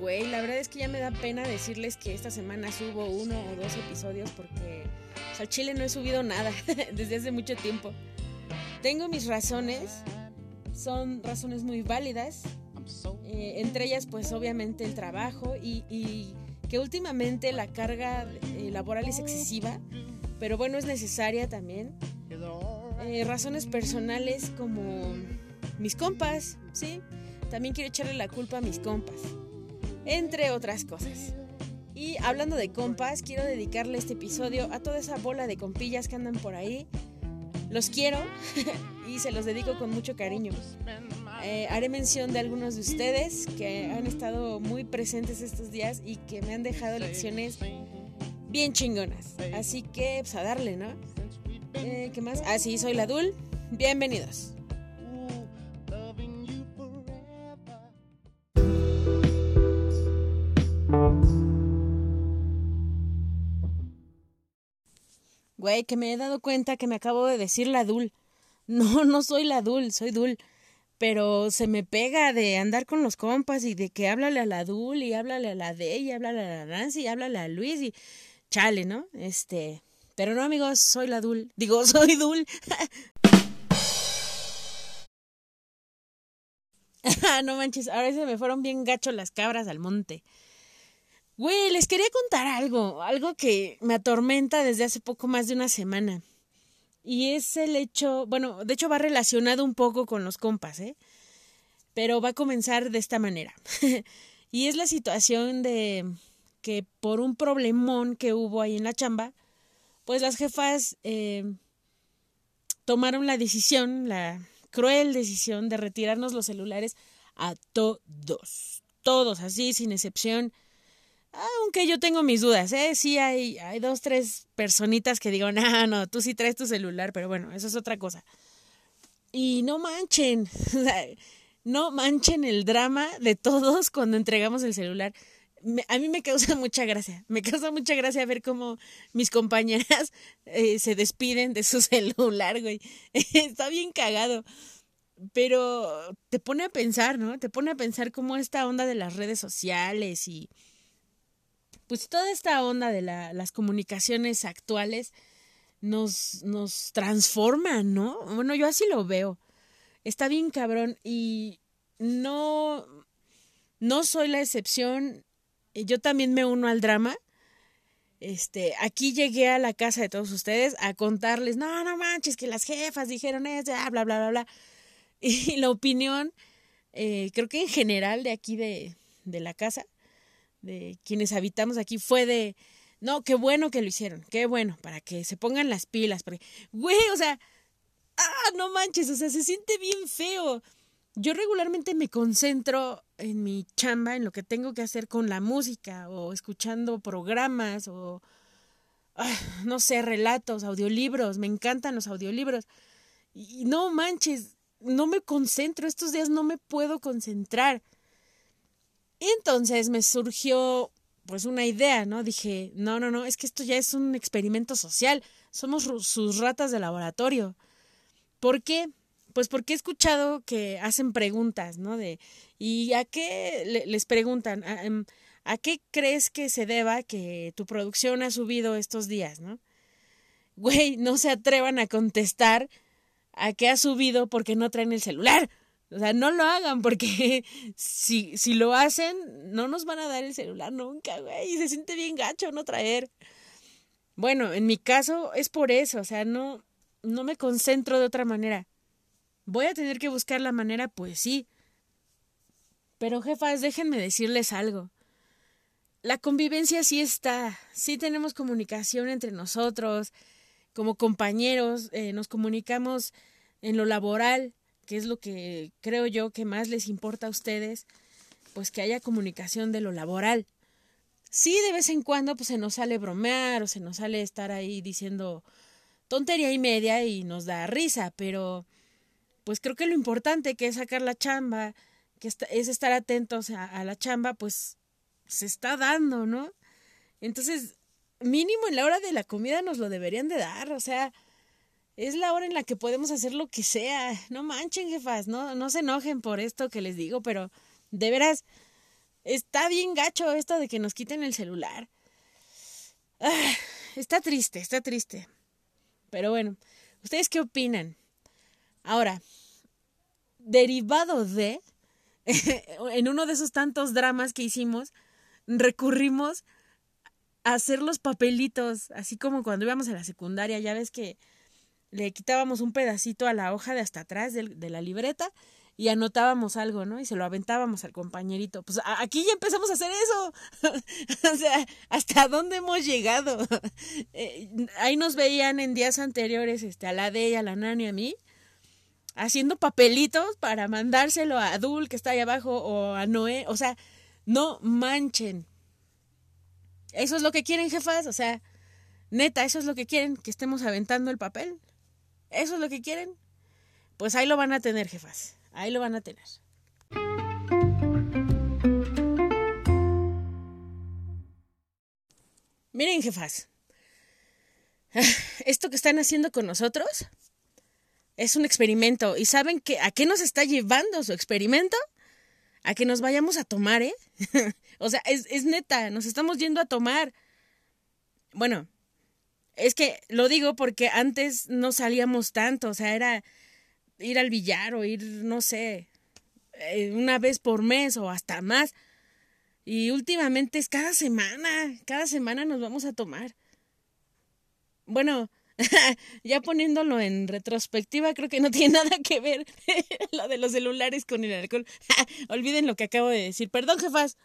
Güey, la verdad es que ya me da pena decirles que esta semana subo uno o dos episodios porque al Chile no he subido nada desde hace mucho tiempo. Tengo mis razones, son razones muy válidas, eh, entre ellas pues obviamente el trabajo y, que últimamente la carga eh, laboral es excesiva, pero bueno, es necesaria también. Eh, razones personales como mis compas, ¿sí? También quiero echarle la culpa a mis compas entre otras cosas. Y hablando de compas, quiero dedicarle este episodio a toda esa bola de compillas que andan por ahí. Los quiero y se los dedico con mucho cariño. Eh, haré mención de algunos de ustedes que han estado muy presentes estos días y que me han dejado lecciones bien chingonas. Así que, pues a darle, ¿no? Eh, ¿Qué más? Ah, sí, soy la Dul. Bienvenidos. Güey, que me he dado cuenta que me acabo de decir la Dul. No, no soy la Dul, soy Dul. Pero se me pega de andar con los compas y de que háblale a la Dul y háblale a la D y háblale a la Nancy y háblale a Luis y chale, ¿no? Este. Pero no, amigos, soy la Dul. Digo, soy Dul. no manches, ahora se me fueron bien gachos las cabras al monte. Güey, les quería contar algo, algo que me atormenta desde hace poco más de una semana. Y es el hecho, bueno, de hecho va relacionado un poco con los compas, ¿eh? Pero va a comenzar de esta manera. y es la situación de que por un problemón que hubo ahí en la chamba, pues las jefas eh, tomaron la decisión, la cruel decisión de retirarnos los celulares a todos, todos, así, sin excepción aunque yo tengo mis dudas, ¿eh? Sí hay, hay dos, tres personitas que digo, no, no, tú sí traes tu celular, pero bueno, eso es otra cosa. Y no manchen, no manchen el drama de todos cuando entregamos el celular. a mí me causa mucha gracia, me causa mucha gracia ver cómo mis compañeras eh, se despiden de su celular, güey. Está bien cagado. Pero te pone a pensar, ¿no? Te pone a pensar cómo esta onda de las redes sociales y pues toda esta onda de la, las comunicaciones actuales nos, nos transforma, ¿no? Bueno, yo así lo veo. Está bien cabrón y no, no soy la excepción. Yo también me uno al drama. Este, aquí llegué a la casa de todos ustedes a contarles, no, no manches, que las jefas dijeron eso, bla, bla, bla, bla. Y la opinión, eh, creo que en general de aquí de, de la casa, de quienes habitamos aquí fue de, no, qué bueno que lo hicieron, qué bueno, para que se pongan las pilas, porque, güey, o sea, ah, no manches, o sea, se siente bien feo. Yo regularmente me concentro en mi chamba, en lo que tengo que hacer con la música, o escuchando programas, o, ah, no sé, relatos, audiolibros, me encantan los audiolibros. Y no manches, no me concentro, estos días no me puedo concentrar. Y entonces me surgió pues una idea, ¿no? Dije, no, no, no, es que esto ya es un experimento social, somos sus ratas de laboratorio. ¿Por qué? Pues porque he escuchado que hacen preguntas, ¿no? De, ¿y a qué les preguntan? ¿A, em, ¿A qué crees que se deba que tu producción ha subido estos días, no? Güey, no se atrevan a contestar a qué ha subido porque no traen el celular. O sea, no lo hagan porque si, si lo hacen, no nos van a dar el celular nunca, güey. Y se siente bien gacho no traer. Bueno, en mi caso es por eso, o sea, no, no me concentro de otra manera. Voy a tener que buscar la manera, pues sí. Pero jefas, déjenme decirles algo. La convivencia sí está, sí tenemos comunicación entre nosotros, como compañeros, eh, nos comunicamos en lo laboral, que es lo que creo yo que más les importa a ustedes, pues que haya comunicación de lo laboral. Sí, de vez en cuando pues se nos sale bromear o se nos sale estar ahí diciendo tontería y media y nos da risa, pero pues creo que lo importante que es sacar la chamba, que es estar atentos a, a la chamba, pues se está dando, ¿no? Entonces, mínimo en la hora de la comida nos lo deberían de dar, o sea, es la hora en la que podemos hacer lo que sea. No manchen, jefas, no, no se enojen por esto que les digo, pero de veras, Está bien gacho esto de que nos quiten el celular. Ah, está triste, está triste. Pero bueno, ¿ustedes qué opinan? Ahora, derivado de, en uno de esos tantos dramas que hicimos, recurrimos a hacer los papelitos, así como cuando íbamos a la secundaria, ya ves que le quitábamos un pedacito a la hoja de hasta atrás de, de la libreta y anotábamos algo, ¿no? Y se lo aventábamos al compañerito. Pues aquí ya empezamos a hacer eso. o sea, ¿hasta dónde hemos llegado? Eh, ahí nos veían en días anteriores, este, a la de a la Nani, a mí, haciendo papelitos para mandárselo a Adul, que está ahí abajo, o a Noé. O sea, no manchen. Eso es lo que quieren, jefas. O sea, neta, eso es lo que quieren, que estemos aventando el papel. Eso es lo que quieren. Pues ahí lo van a tener, jefas. Ahí lo van a tener. Miren, jefas, esto que están haciendo con nosotros es un experimento. ¿Y saben que, a qué nos está llevando su experimento? A que nos vayamos a tomar, ¿eh? o sea, es, es neta, nos estamos yendo a tomar. Bueno, es que lo digo porque antes no salíamos tanto, o sea, era ir al billar o ir, no sé, eh, una vez por mes o hasta más. Y últimamente es cada semana, cada semana nos vamos a tomar. Bueno, ya poniéndolo en retrospectiva, creo que no tiene nada que ver lo de los celulares con el alcohol. Olviden lo que acabo de decir. Perdón, jefas.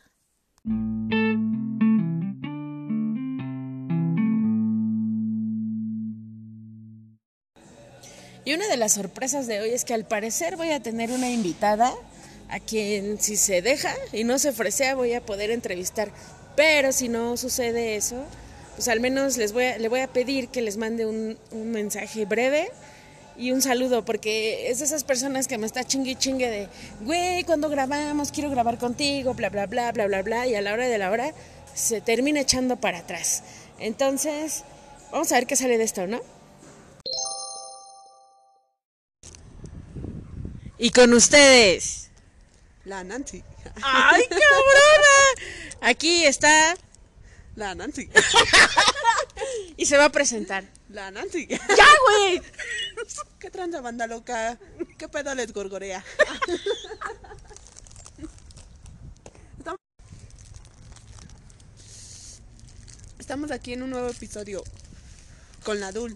Y una de las sorpresas de hoy es que al parecer voy a tener una invitada a quien si se deja y no se ofrece voy a poder entrevistar. Pero si no sucede eso, pues al menos les voy a, le voy a pedir que les mande un, mensaje breve y un saludo, porque es de esas personas que me está chingue chingue de, güey, cuando grabamos, quiero grabar contigo, bla, bla, bla, bla, bla, bla, y a la hora de la hora se termina echando para atrás. Entonces, vamos a ver qué sale de esto, ¿no? Y con ustedes. La Nancy. ¡Ay, cabrona! Aquí está. La Nancy. y se va a presentar. La Nancy. ¡Ya, güey! ¿Qué tranza banda loca? ¿Qué pedo les gorgorea? Estamos aquí en un nuevo episodio con la Dul,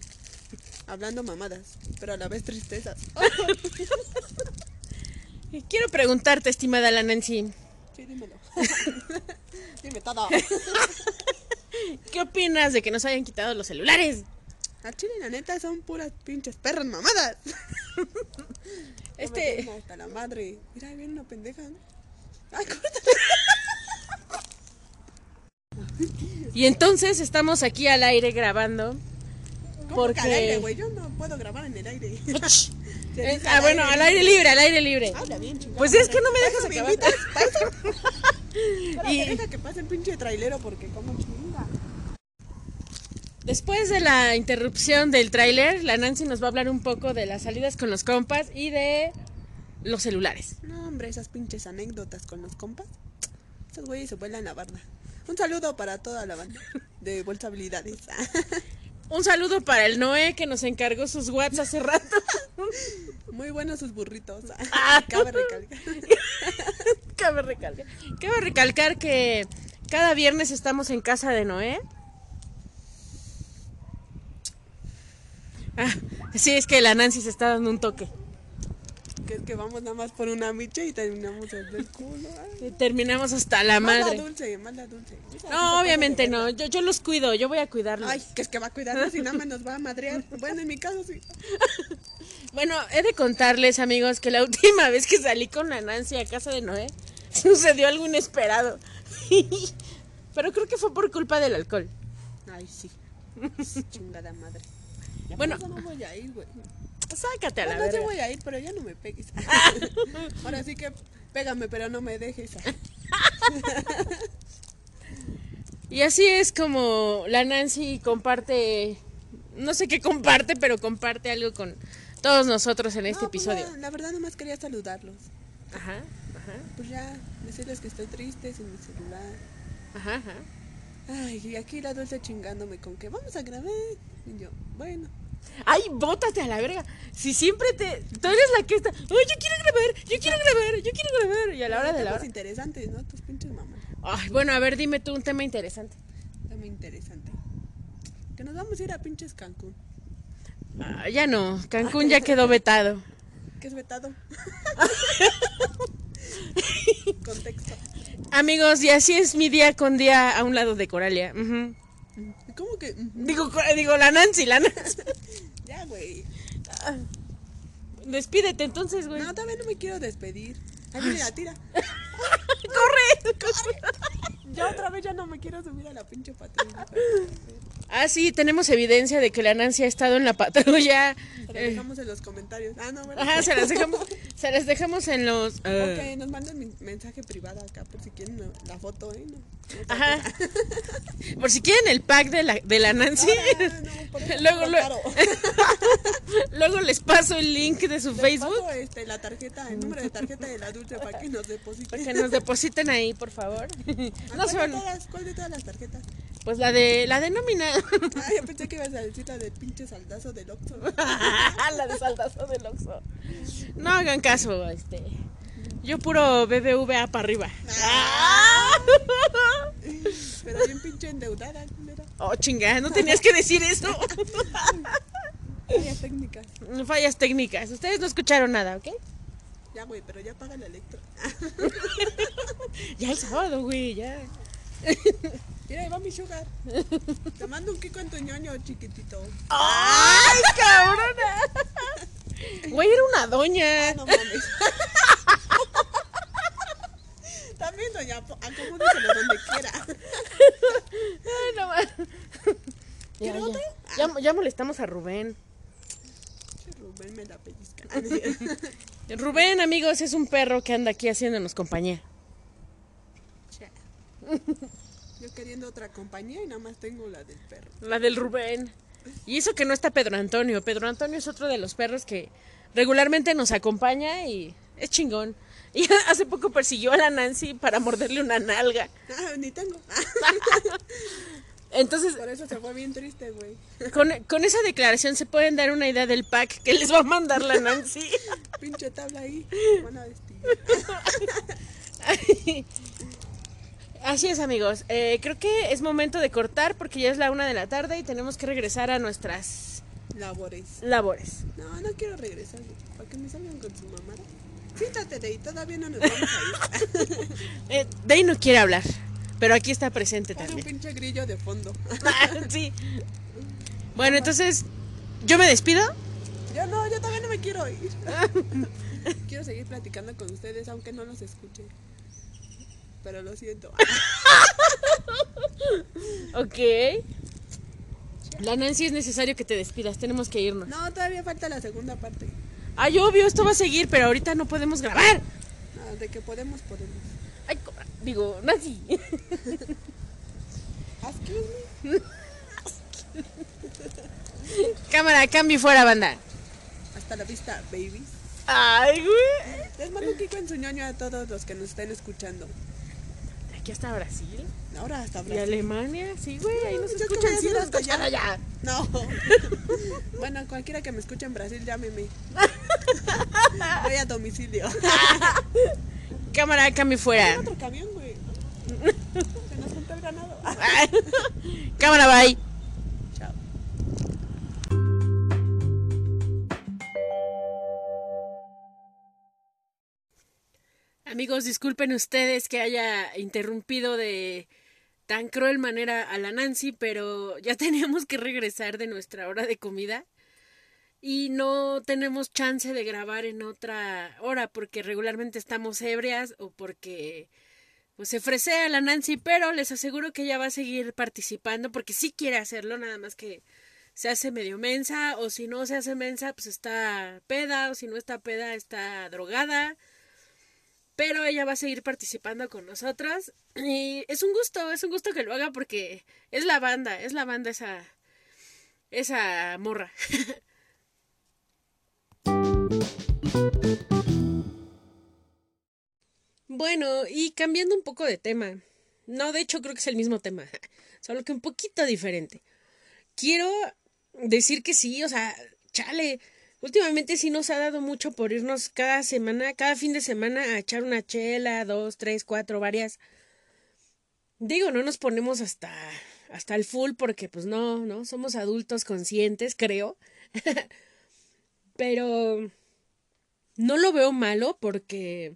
hablando mamadas, pero a la vez tristezas. Quiero preguntarte, estimada la Nancy. Sí, dímelo. Dime todo. ¿Qué opinas de que nos hayan quitado los celulares? A Chile, la neta, son puras pinches perras mamadas. Este. Hasta la madre. Mira, ahí viene una pendeja. Ay, Y entonces estamos aquí al aire grabando. ¿Cómo Porque. que al aire, güey? Yo no puedo grabar en el aire. Se Eh, ah, bueno, al aire libre, al aire libre. Habla bien, chingada Pues es que no me ¿Para dejas acabar. Y-. Deja que pase el pinche trailero porque como chinga. Después de la interrupción del tráiler, la Nancy nos va a hablar un poco de las salidas con los compas y de los celulares. No, hombre, esas pinches anécdotas con los compas. Esos güeyes se vuelan la barda. Un saludo para toda la banda de Bolsa Habilidades. Un saludo para el Noé que nos encargó sus WhatsApp hace rato. Muy buenos sus burritos. Ah. Cabe recalcar. Cabe recalcar. Cabe recalcar que cada viernes estamos en casa de Noé. Ah, sí, es que la Nancy se está dando un toque. Que es que vamos nada más por una micha y terminamos el del culo. ay. Terminamos hasta la Mala madre. dulce, mala dulce. Esa se No, obviamente no. Yo, yo los cuido, yo voy a cuidarlos. Ay, que es que va a cuidarnos y nada más nos va a madrear. Bueno, en mi caso sí. Bueno, he de contarles, amigos, que la última vez que salí con la Nancy a casa de Noé, sucedió algo inesperado. Pero creo que fue por culpa del alcohol. Ay, sí. Chingada madre. Ya Bueno. no voy a ir, güey. Sácate a la Bueno, verga. voy a ir, pero ya no me pegues. Ahora sí que pégame, pero no me dejes. Y así es como la Nancy comparte, no sé qué comparte, pero comparte algo con todos nosotros en este No, pues episodio. no, la verdad, nomás quería saludarlos. Ajá, Ajá, Pues ya, decirles que estoy triste sin mi celular. ajá, ajá. Ay, y aquí la dulce chingándome con que vamos a grabar. Y yo, bueno. Ay, bótate a la verga. Si siempre te. Tú eres la que está. Ay, yo quiero grabar, yo quiero grabar, yo quiero grabar. Y a la hora de la hora. interesantes, ¿no? Tus pinches mamás. Ay, bueno, a ver, dime tú un tema interesante. Tema interesante. Que nos vamos a ir a pinches Cancún. Ah, ya no, Cancún ya quedó vetado. ¿Qué es vetado? Contexto. Amigos, y así es mi día con día a un lado de Coralia. Ujú. ¿Cómo que? Digo, digo, la Nancy, la Nancy. Ya, güey. Despídete entonces, güey. No, todavía no me quiero despedir. Ay, mira, tira. ¡Corre! Ya otra vez ya no me quiero subir a la pinche patrulla. Ah, sí, tenemos evidencia de que la Nancy ha estado en la patrulla. Se lo Eh, dejamos en los comentarios. Ah, no, ¿verdad? Ajá, se las dejamos, se las dejamos en los... eh, Ok, nos mandan mi mensaje privado acá por si quieren la- la foto, ¿eh? No, no Ajá. Por si quieren el pack de la, de la Nancy. Por eso Luego, luego-. Luego les paso el link de su Les Facebook paso, este, la tarjeta, el número de tarjeta de la dulce para que nos depositen. para que nos depositen ahí, por favor. No ¿cuál, de son, todas, ¿Cuál de todas las tarjetas? pues la de la de nómina. Ay, yo pensé que ibas a decir la del pinche saldazo del Oxxo. la de saldazo del Oxxo. No hagan caso, este. Yo puro BBVA para arriba. Pero bien pinche endeudada, culera. Oh, chingada, no tenías que decir eso. Varias técnicas. Fallas técnicas. Ustedes no escucharon nada, ¿ok? Ya, güey, pero ya paga la electro. Ya el sábado, güey, ya. Mira, ahí va mi sugar. Te mando un kiko en tu ñoño, chiquitito. ¡Ay, cabrona! Güey, era una doña. Ah, no mames. También, doña, acomódeselo donde quiera. Ay, no ma- Ya, ¿Quiere ya. Ya, ya molestamos a Rubén. Rubén me la pellizca. Rubén, amigos, es un perro que anda aquí haciéndonos compañía. Che. Yo queriendo otra compañía y nada más tengo la del perro. La del Rubén. Y eso que no está Pedro Antonio. Pedro Antonio es otro de los perros que regularmente nos acompaña y es chingón. Y hace poco persiguió a la Nancy para morderle una nalga. Ah, ni tengo. Entonces, Por eso se fue bien triste, güey. con, con esa declaración se pueden dar una idea del pack que les va a mandar la Nancy. Pinche tabla ahí. Van a vestir. Así es, amigos. Eh, creo que es momento de cortar porque ya es la una de la tarde y tenemos que regresar a nuestras Labores. labores. No, no quiero regresar. Para que me salgan con su mamá. Siéntate de ahí, todavía no nos vamos a ir. Eh, Day no quiere hablar, pero aquí está presente Pon un también. pinche grillo de fondo. sí. Bueno, entonces, ¿yo me despido? Yo no, yo también no me quiero ir. quiero seguir platicando con ustedes, aunque no los escuche. Pero lo siento. Ok. La Nancy es necesario que te despidas, tenemos que irnos. No, todavía falta la segunda parte. Ay, obvio, esto va a seguir, pero ahorita no podemos grabar. No, de que podemos, podemos. Ay, cobra- digo, Nancy. Excuse me. Cámara, cambio y fuera, banda. Hasta la vista, babies. Ay, güey. Les mando un kiko en su ñoño a todos los que nos estén escuchando. Aquí hasta Brasil. Ahora hasta Y Brasil. Alemania, sí, güey, ahí nos Yo escuchan, sí nos escuchan allá. No. bueno, cualquiera que me escuche en Brasil, llámeme. Voy a domicilio. Cámara, cambio y fuera. otro camión, güey. Se nos juntó el ganado. Cámara, bye. Amigos, disculpen ustedes que haya interrumpido de tan cruel manera a la Nancy, pero ya teníamos que regresar de nuestra hora de comida. Y no tenemos chance de grabar en otra hora porque regularmente estamos ebrias o porque pues se fresea la Nancy, pero les aseguro que ella va a seguir participando porque sí quiere hacerlo, nada más que se hace medio mensa o si no se hace mensa pues está peda o si no está peda está drogada pero ella va a seguir participando con nosotras y es un gusto, es un gusto que lo haga porque es la banda, es la banda esa esa morra. Bueno, y cambiando un poco de tema. No, de hecho creo que es el mismo tema, solo que un poquito diferente. Quiero decir que sí, o sea, chale, últimamente sí nos ha dado mucho por irnos cada semana, cada fin de semana a echar una chela, dos, tres, cuatro, varias. Digo, no nos ponemos hasta hasta el full porque pues no, no, somos adultos conscientes, creo. Pero no lo veo malo porque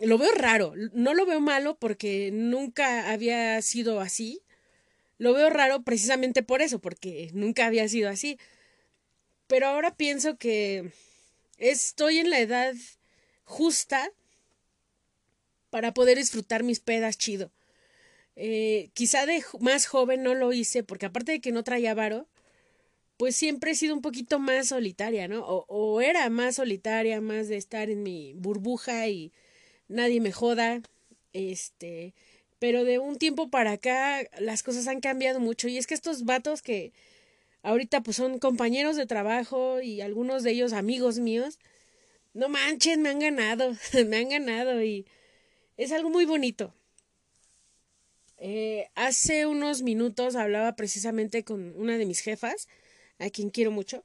lo veo raro, no lo veo malo porque nunca había sido así. Lo veo raro precisamente por eso, porque nunca había sido así. Pero ahora pienso que estoy en la edad justa para poder disfrutar mis pedas chido. Eh, quizá de más joven no lo hice, porque aparte de que no traía varo, pues siempre he sido un poquito más solitaria, ¿no? O, o era más solitaria, más de estar en mi burbuja y nadie me joda. Este, pero de un tiempo para acá las cosas han cambiado mucho. Y es que estos vatos que ahorita pues son compañeros de trabajo y algunos de ellos amigos míos, no manchen, me han ganado, me han ganado y es algo muy bonito. Eh, hace unos minutos hablaba precisamente con una de mis jefas, a quien quiero mucho,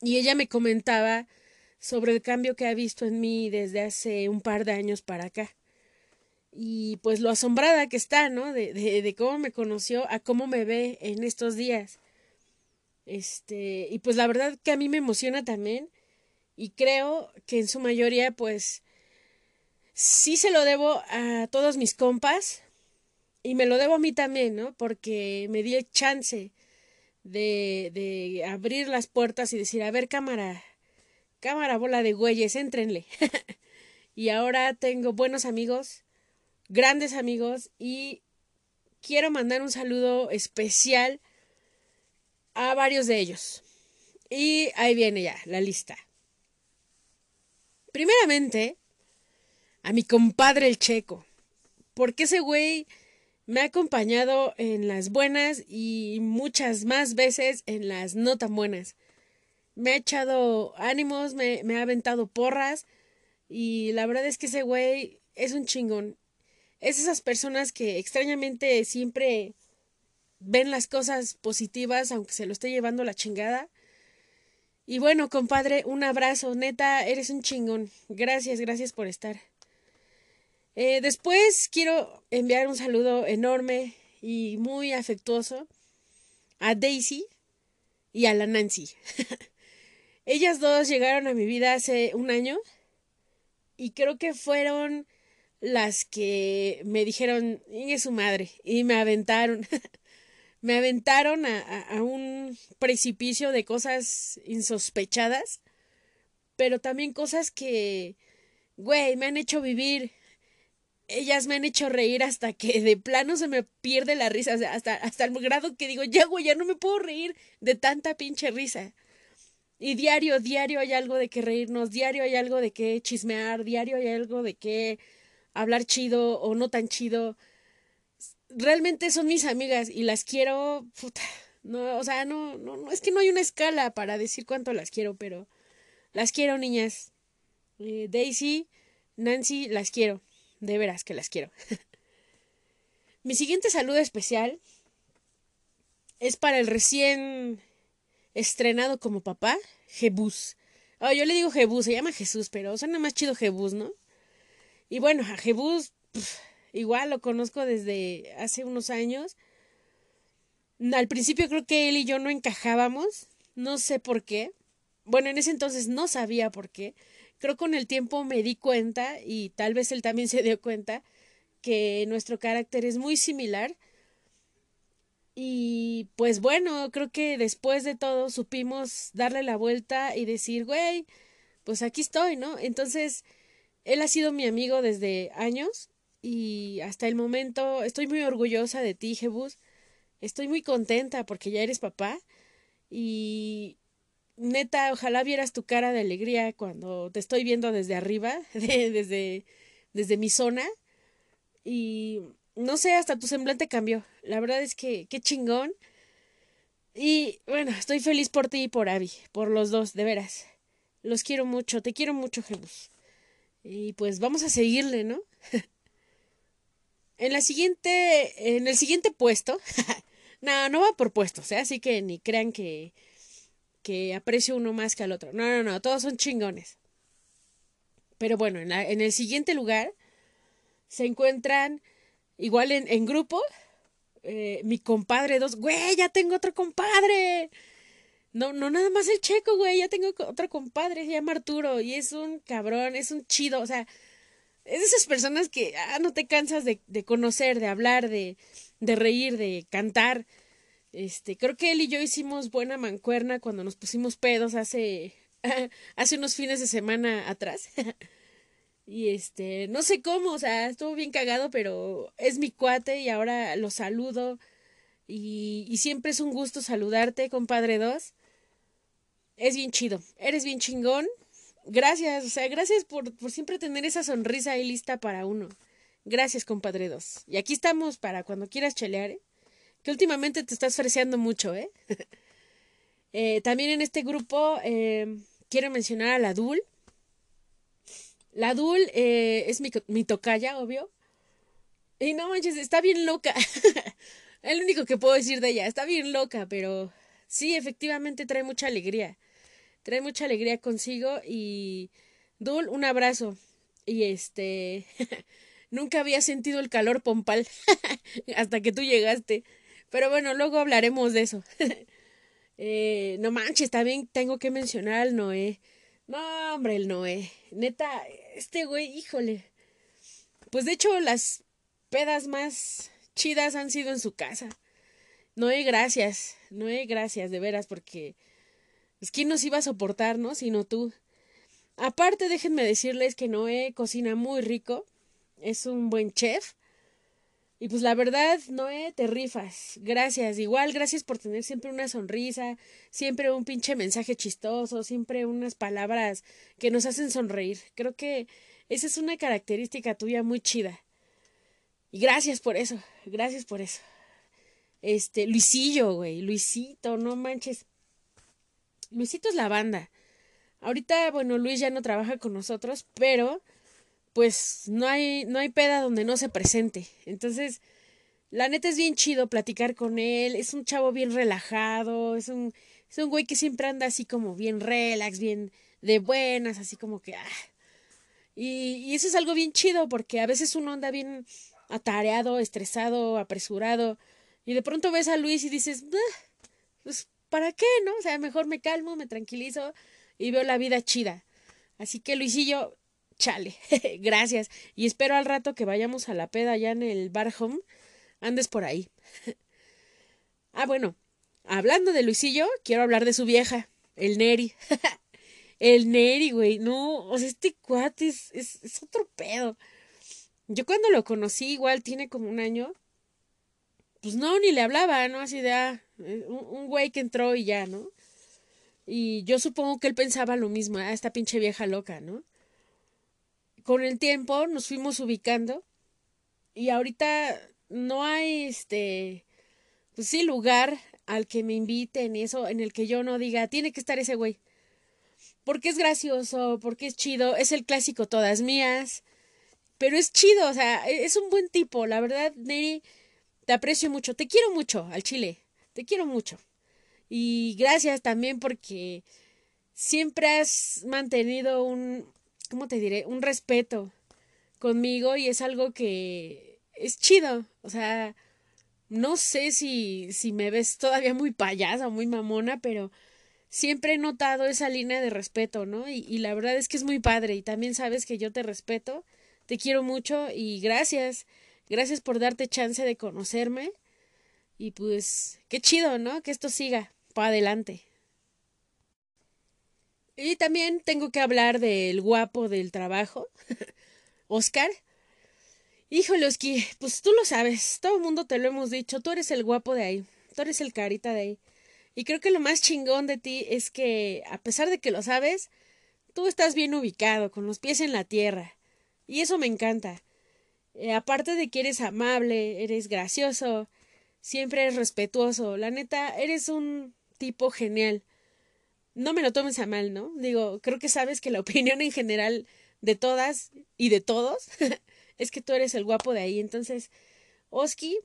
y ella me comentaba sobre el cambio que ha visto en mí desde hace un par de años para acá. Y pues lo asombrada que está, ¿no? De, de, cómo me conoció a cómo me ve en estos días. Este, y pues la verdad que a mí me emociona también. Y creo que en su mayoría, pues, sí se lo debo a todos mis compas y me lo debo a mí también, ¿no? Porque me di el chance de, de abrir las puertas y decir, a ver, cámara, cámara, bola de güeyes, éntrenle. y ahora tengo buenos amigos, grandes amigos y quiero mandar un saludo especial a varios de ellos. Y ahí viene ya la lista. Primeramente, a mi compadre el checo. Porque ese güey me ha acompañado en las buenas y muchas más veces en las no tan buenas. Me ha echado ánimos, me, me ha aventado porras y la verdad es que ese güey es un chingón. Es esas personas que extrañamente siempre ven las cosas positivas aunque se lo esté llevando la chingada. Y bueno, compadre, un abrazo, neta, eres un chingón. Gracias, gracias por estar. Eh, después quiero enviar un saludo enorme y muy afectuoso a Daisy y a la Nancy. Ellas dos llegaron a mi vida hace un año y creo que fueron las que me dijeron, es su madre, y me aventaron, me aventaron a, a, un precipicio de cosas insospechadas, pero también cosas que, güey, me han hecho vivir ellas me han hecho reír hasta que de plano se me pierde la risa, hasta, hasta el grado que digo, ya, güey, ya no me puedo reír de tanta pinche risa. Y diario, diario hay algo de que reírnos, diario hay algo de que chismear, diario hay algo de que hablar chido o no tan chido. Realmente son mis amigas y las quiero, puta, no, o sea, no, no, no, es que no hay una escala para decir cuánto las quiero, pero las quiero, niñas. Eh, Daisy, Nancy, las quiero. De veras que las quiero. Mi siguiente saludo especial es para el recién estrenado como papá, Jebus. Oh, yo le digo Jebus, se llama Jesús, pero suena más chido Jebus, ¿no? Y bueno, a Jebus igual lo conozco desde hace unos años. Al principio creo que él y yo no encajábamos, no sé por qué. Bueno, en ese entonces no sabía por qué, creo con el tiempo me di cuenta y tal vez él también se dio cuenta que nuestro carácter es muy similar. Y pues bueno, creo que después de todo supimos darle la vuelta y decir, güey, pues aquí estoy, ¿no? Entonces, él ha sido mi amigo desde años y hasta el momento estoy muy orgullosa de ti, Jebus. Estoy muy contenta porque ya eres papá y neta, ojalá vieras tu cara de alegría cuando te estoy viendo desde arriba, desde, desde mi zona. Y no sé, hasta tu semblante cambió. La verdad es que qué chingón. Y bueno, estoy feliz por ti y por Abby, por los dos, de veras. Los quiero mucho, te quiero mucho, Jesús. Y pues vamos a seguirle, ¿no? en la siguiente, en el siguiente puesto, no, no va por puestos, ¿eh? así que ni crean que, que aprecio uno más que al otro. No, no, no, todos son chingones. Pero bueno, en, en el siguiente lugar se encuentran igual en, en grupo eh, mi compadre dos, güey, ya tengo otro compadre. No, no nada más el checo, güey, ya tengo otro compadre, se llama Arturo y es un cabrón, es un chido, o sea, es de esas personas que ah, no te cansas de, de conocer, de hablar, de, de reír, de cantar. Este, creo que él y yo hicimos buena mancuerna cuando nos pusimos pedos hace, hace unos fines de semana atrás. Y este, no sé cómo, o sea, estuvo bien cagado, pero es mi cuate y ahora lo saludo. Y, y siempre es un gusto saludarte, compadre dos. Es bien chido, eres bien chingón. Gracias, o sea, gracias por, por siempre tener esa sonrisa ahí lista para uno. Gracias, compadre dos. Y aquí estamos para cuando quieras chelear, ¿eh? Que últimamente te estás freseando mucho, ¿eh? eh también en este grupo eh, quiero mencionar a la Dul la Dul eh, es mi, mi tocaya, obvio. Y no manches, está bien loca. es lo único que puedo decir de ella. Está bien loca, pero sí, efectivamente trae mucha alegría. Trae mucha alegría consigo y Dul, un abrazo. Y este, nunca había sentido el calor pompal hasta que tú llegaste. Pero bueno, luego hablaremos de eso. eh, no manches, también tengo que mencionar al Noé. No, hombre, el Noé. Neta, este güey, híjole. Pues de hecho, las pedas más chidas han sido en su casa. Noé, gracias. Noé, gracias, de veras, porque. Pues, ¿quién nos iba a soportar, no? Sino tú. Aparte, déjenme decirles que Noé cocina muy rico. Es un buen chef. Y pues la verdad, Noé, te rifas. Gracias. Igual, gracias por tener siempre una sonrisa, siempre un pinche mensaje chistoso, siempre unas palabras que nos hacen sonreír. Creo que esa es una característica tuya muy chida. Y gracias por eso. Gracias por eso. Este, Luisillo, güey. Luisito, no manches. Luisito es la banda. Ahorita, bueno, Luis ya no trabaja con nosotros, pero pues no hay, no hay peda donde no se presente. Entonces, la neta es bien chido platicar con él, es un chavo bien relajado, es un, es un güey que siempre anda así como bien relax, bien de buenas, así como que... Ah. Y, y eso es algo bien chido porque a veces uno anda bien atareado, estresado, apresurado, y de pronto ves a Luis y dices, pues, ¿para qué, no? O sea, mejor me calmo, me tranquilizo y veo la vida chida. Así que Luisillo, chale, gracias. Y espero al rato que vayamos a la peda allá en el bar home, andes por ahí. ah, bueno, hablando de Luisillo, quiero hablar de su vieja, el Neri. el Neri, güey, no, o sea, este cuate es, otro pedo. Yo cuando lo conocí, igual tiene como un año, pues no, ni le hablaba, ¿no? Así de, ah, un, un güey que entró y ya, ¿no? Y yo supongo que él pensaba lo mismo, ah, esta pinche vieja loca, ¿no? con el tiempo nos fuimos ubicando y ahorita no hay este pues sí lugar al que me inviten y eso en el que yo no diga tiene que estar ese güey porque es gracioso porque es chido es el clásico todas mías pero es chido o sea e, es un buen tipo la verdad Neri te aprecio mucho te quiero mucho al chile te quiero mucho y gracias también porque siempre has mantenido un ¿cómo te diré? Un respeto conmigo y es algo que es chido. O sea, no sé si, si me ves todavía muy payasa o muy mamona, pero siempre he notado esa línea de respeto, ¿no? Y, y la verdad es que es muy padre y también sabes que yo te respeto, te quiero mucho y gracias, gracias por darte chance de conocerme y pues qué chido, ¿no? Que esto siga para adelante. Y también tengo que hablar del guapo del trabajo, Oscar. Híjole, Oski, pues tú lo sabes, todo el mundo te lo hemos dicho, tú eres el guapo de ahí, tú eres el carita de ahí. Y creo que lo más chingón de ti es que, a pesar de que lo sabes, tú estás bien ubicado, con los pies en la tierra. Y eso me encanta. Eh, aparte de que eres amable, eres gracioso, siempre eres respetuoso, la neta, eres un tipo genial no me lo tomes a mal, ¿no? Digo, creo que sabes que la opinión en general de todas y de todos es que tú eres el guapo de ahí. Entonces, Oski,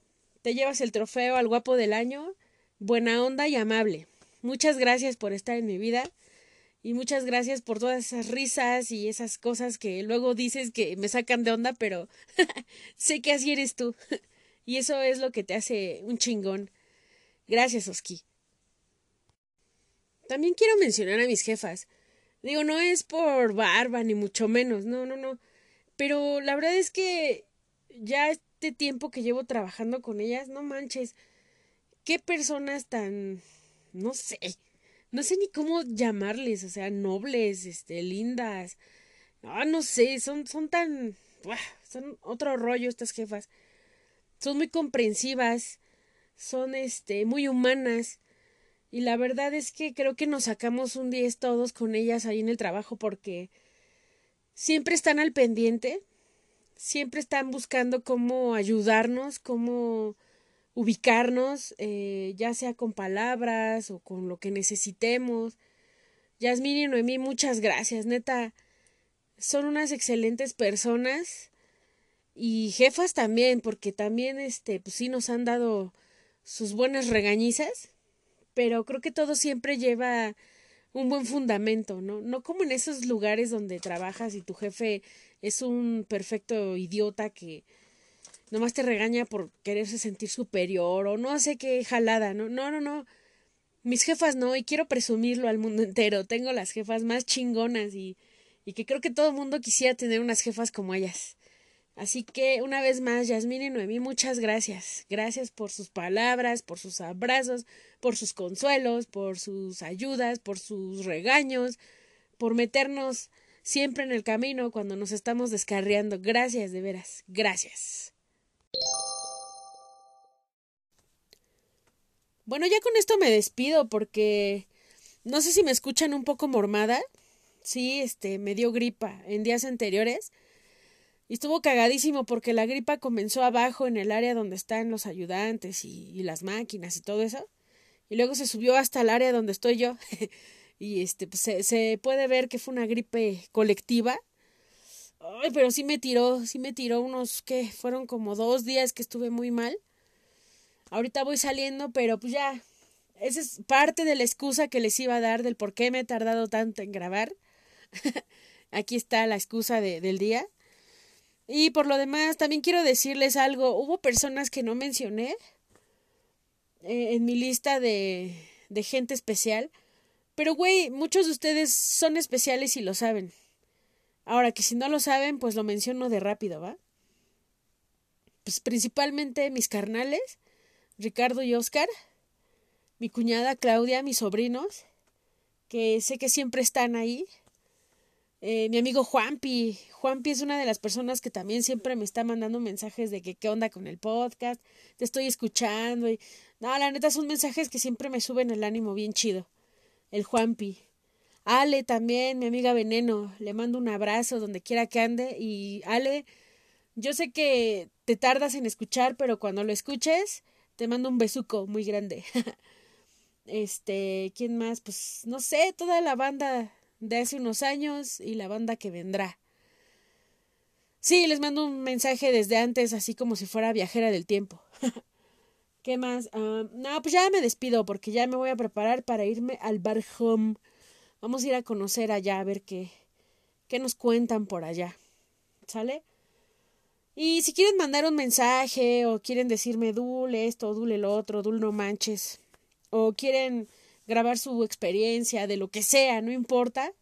te llevas el trofeo al guapo del año, buena onda y amable. Muchas gracias por estar en mi vida y muchas gracias por todas esas risas y esas cosas que luego dices que me sacan de onda, pero sé que así eres tú. Y eso es lo que te hace un chingón. Gracias, Oski. También quiero mencionar a mis jefas. Digo, no es por barba, ni mucho menos, no, no, no. Pero la verdad es que ya este tiempo que llevo trabajando con ellas, no manches, qué personas tan, no sé, no sé ni cómo llamarles, o sea, nobles, este, lindas. Ah, no sé, son, son tan, son otro rollo estas jefas. Son muy comprensivas, son, este, muy humanas. Y la verdad es que creo que nos sacamos un 10 todos con ellas ahí en el trabajo porque siempre están al pendiente, siempre están buscando cómo ayudarnos, cómo ubicarnos, eh, ya sea con palabras o con lo que necesitemos. Yasmín y Noemí, muchas gracias, neta. Son unas excelentes personas y jefas también, porque también, este, pues sí nos han dado sus buenas regañizas, pero creo que todo siempre lleva un buen fundamento, ¿no? No como en esos lugares donde trabajas y tu jefe es un perfecto idiota que nomás te regaña por quererse sentir superior o no sé qué jalada, ¿no? No, no, no. Mis jefas no, y quiero presumirlo al mundo entero. Tengo las jefas más chingonas y, y que creo que todo el mundo quisiera tener unas jefas como ellas. Así que una vez más, Yasmín y Noemí, muchas gracias. Gracias por sus palabras, por sus abrazos, por sus consuelos, por sus ayudas, por sus regaños, por meternos siempre en el camino cuando nos estamos descarriando. Gracias, de veras. Gracias. Bueno, ya con esto me despido porque no sé si me escuchan un poco mormada. Sí, este, me dio gripa en días anteriores. Y estuvo cagadísimo porque la gripa comenzó abajo en el área donde están los ayudantes y, las máquinas y todo eso. Y luego se subió hasta el área donde estoy yo. y este, pues se, se puede ver que fue una gripe colectiva. Ay, pero sí me tiró, sí me tiró unos que fueron como dos días que estuve muy mal. Ahorita voy saliendo, pero pues ya, esa es parte de la excusa que les iba a dar del por qué me he tardado tanto en grabar. Aquí está la excusa de, del día. Y por lo demás, también quiero decirles algo. Hubo personas que no mencioné eh, en mi lista de, de gente especial. Pero, güey, muchos de ustedes son especiales y lo saben. Ahora que si no lo saben, pues lo menciono de rápido, ¿va? Pues principalmente mis carnales, Ricardo y Oscar, mi cuñada Claudia, mis sobrinos, que sé que siempre están ahí. Eh, mi amigo Juanpi. Juanpi es una de las personas que también siempre me está mandando mensajes de que qué onda con el podcast, te estoy escuchando. Y... No, la neta son mensajes que siempre me suben el ánimo bien chido. El Juanpi. Ale también, mi amiga Veneno, le mando un abrazo donde quiera que ande. Y Ale, yo sé que te tardas en escuchar, pero cuando lo escuches, te mando un besuco muy grande. este, ¿quién más? Pues no sé, toda la banda de hace unos años y la banda que vendrá. Sí, les mando un mensaje desde antes, así como si fuera viajera del tiempo. ¿Qué más? Ah, no, pues ya me despido porque ya me voy a preparar para irme al bar home Vamos a ir a conocer allá a ver qué, qué nos cuentan por allá. ¿Sale? Y si quieren mandar un mensaje o quieren decirme Dule esto, Dule lo otro, Dul no manches, o quieren grabar su experiencia de lo que sea, no importa,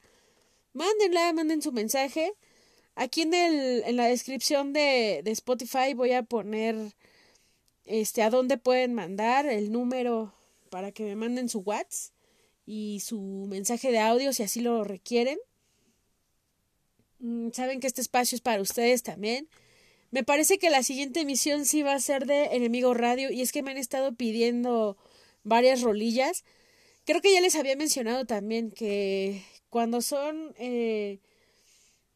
mándenla, manden su mensaje. Aquí en, el, en la descripción de, de Spotify voy a poner este a dónde pueden mandar el número para que me manden su WhatsApp y su mensaje de audio si así lo requieren. Mm, saben que este espacio es para ustedes también. Me parece que la siguiente emisión sí va a ser de Enemigo Radio y es que me han estado pidiendo varias rolillas. Creo que ya les había mencionado también que cuando son eh,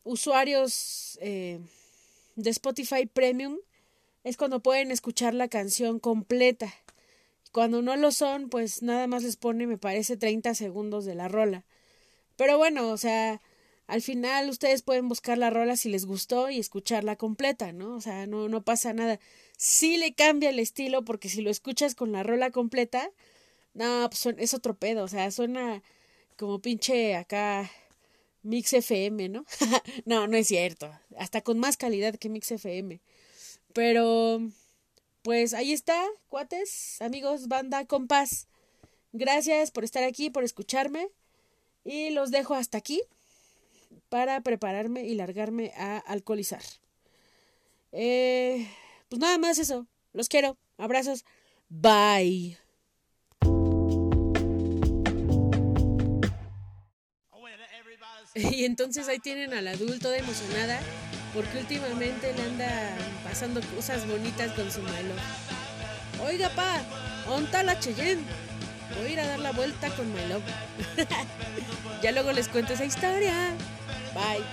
usuarios eh, de Spotify Premium es cuando pueden escuchar la canción completa. Cuando no lo son, pues nada más les pone, me parece, 30 segundos de la rola. Pero bueno, o sea, al final ustedes pueden buscar la rola si les gustó y escucharla completa, ¿no? O sea, no, no pasa nada. Sí le cambia el estilo porque si lo escuchas con la rola completa, no, pues es otro pedo, o sea, suena como pinche acá Mix FM, ¿no? no, no es cierto, hasta con más calidad que Mix FM. Pero, pues ahí está, cuates, amigos, banda, compás. Gracias por estar aquí, por escucharme. Y los dejo hasta aquí para prepararme y largarme a alcoholizar. Eh, pues nada más eso. Los quiero. Abrazos. Bye. Y entonces ahí tienen al adulto de emocionada porque últimamente le anda pasando cosas bonitas con su malo. Oiga, pa, onta la Cheyenne. Voy a ir a dar la vuelta con My Love. ya luego les cuento esa historia. Bye.